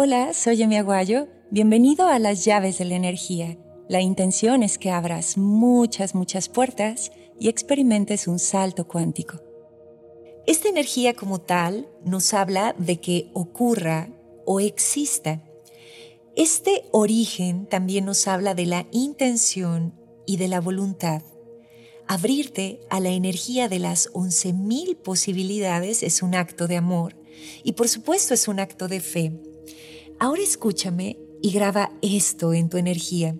Hola, soy Emi Aguayo. Bienvenido a las llaves de la energía. La intención es que abras muchas, muchas puertas y experimentes un salto cuántico. Esta energía como tal nos habla de que ocurra o exista. Este origen también nos habla de la intención y de la voluntad. Abrirte a la energía de las 11.000 posibilidades es un acto de amor y por supuesto es un acto de fe. Ahora escúchame y graba esto en tu energía.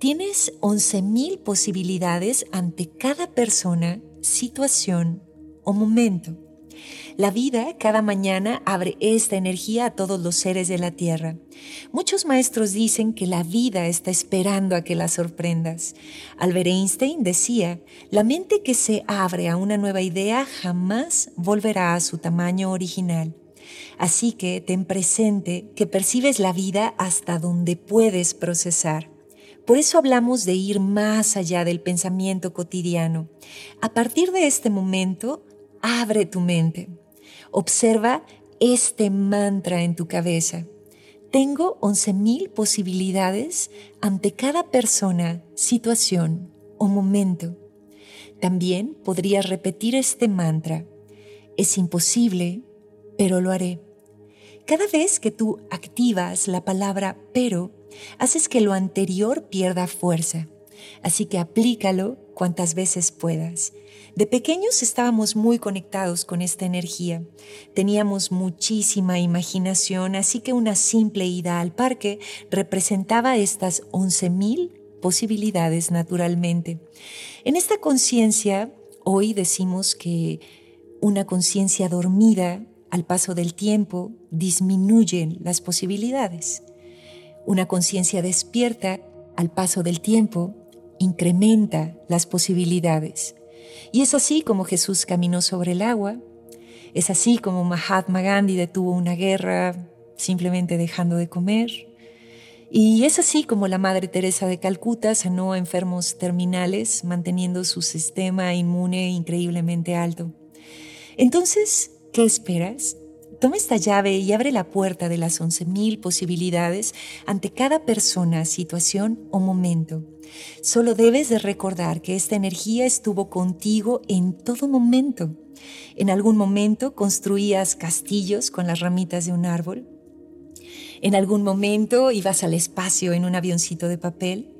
Tienes 11.000 posibilidades ante cada persona, situación o momento. La vida cada mañana abre esta energía a todos los seres de la Tierra. Muchos maestros dicen que la vida está esperando a que la sorprendas. Albert Einstein decía, la mente que se abre a una nueva idea jamás volverá a su tamaño original. Así que ten presente que percibes la vida hasta donde puedes procesar. Por eso hablamos de ir más allá del pensamiento cotidiano. A partir de este momento, abre tu mente. Observa este mantra en tu cabeza. Tengo 11.000 posibilidades ante cada persona, situación o momento. También podrías repetir este mantra. Es imposible, pero lo haré. Cada vez que tú activas la palabra pero, haces que lo anterior pierda fuerza. Así que aplícalo cuantas veces puedas. De pequeños estábamos muy conectados con esta energía. Teníamos muchísima imaginación, así que una simple ida al parque representaba estas 11.000 posibilidades naturalmente. En esta conciencia, hoy decimos que una conciencia dormida al paso del tiempo disminuyen las posibilidades. Una conciencia despierta al paso del tiempo incrementa las posibilidades. Y es así como Jesús caminó sobre el agua, es así como Mahatma Gandhi detuvo una guerra simplemente dejando de comer, y es así como la Madre Teresa de Calcuta sanó a enfermos terminales manteniendo su sistema inmune increíblemente alto. Entonces, ¿Qué esperas? Toma esta llave y abre la puerta de las 11.000 posibilidades ante cada persona, situación o momento. Solo debes de recordar que esta energía estuvo contigo en todo momento. En algún momento construías castillos con las ramitas de un árbol. En algún momento ibas al espacio en un avioncito de papel.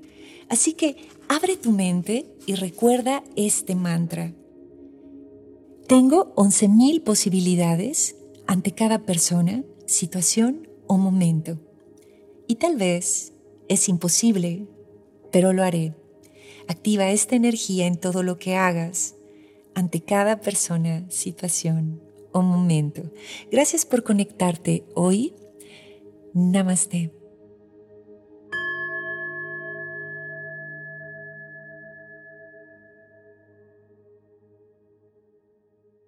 Así que abre tu mente y recuerda este mantra. Tengo 11.000 posibilidades ante cada persona, situación o momento. Y tal vez es imposible, pero lo haré. Activa esta energía en todo lo que hagas ante cada persona, situación o momento. Gracias por conectarte hoy. Namaste.